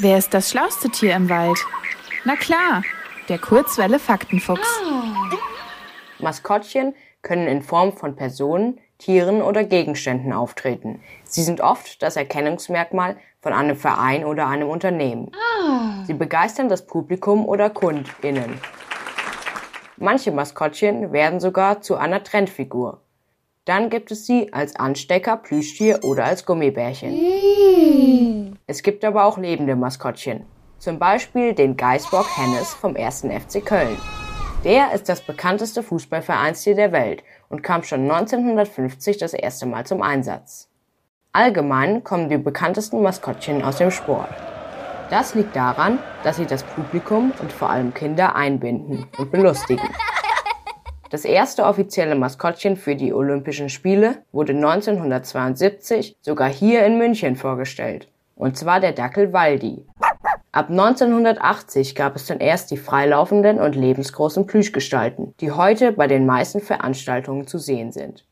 Wer ist das schlauste Tier im Wald? Na klar, der Kurzwelle Faktenfuchs. Maskottchen können in Form von Personen, Tieren oder Gegenständen auftreten. Sie sind oft das Erkennungsmerkmal von einem Verein oder einem Unternehmen. Sie begeistern das Publikum oder KundInnen. Manche Maskottchen werden sogar zu einer Trendfigur. Dann gibt es sie als Anstecker, Plüschtier oder als Gummibärchen. Es gibt aber auch lebende Maskottchen. Zum Beispiel den Geißbock Hennes vom 1. FC Köln. Der ist das bekannteste Fußballvereinstier der Welt und kam schon 1950 das erste Mal zum Einsatz. Allgemein kommen die bekanntesten Maskottchen aus dem Sport. Das liegt daran, dass sie das Publikum und vor allem Kinder einbinden und belustigen. Das erste offizielle Maskottchen für die Olympischen Spiele wurde 1972 sogar hier in München vorgestellt, und zwar der Dackel Waldi. Ab 1980 gab es dann erst die freilaufenden und lebensgroßen Plüschgestalten, die heute bei den meisten Veranstaltungen zu sehen sind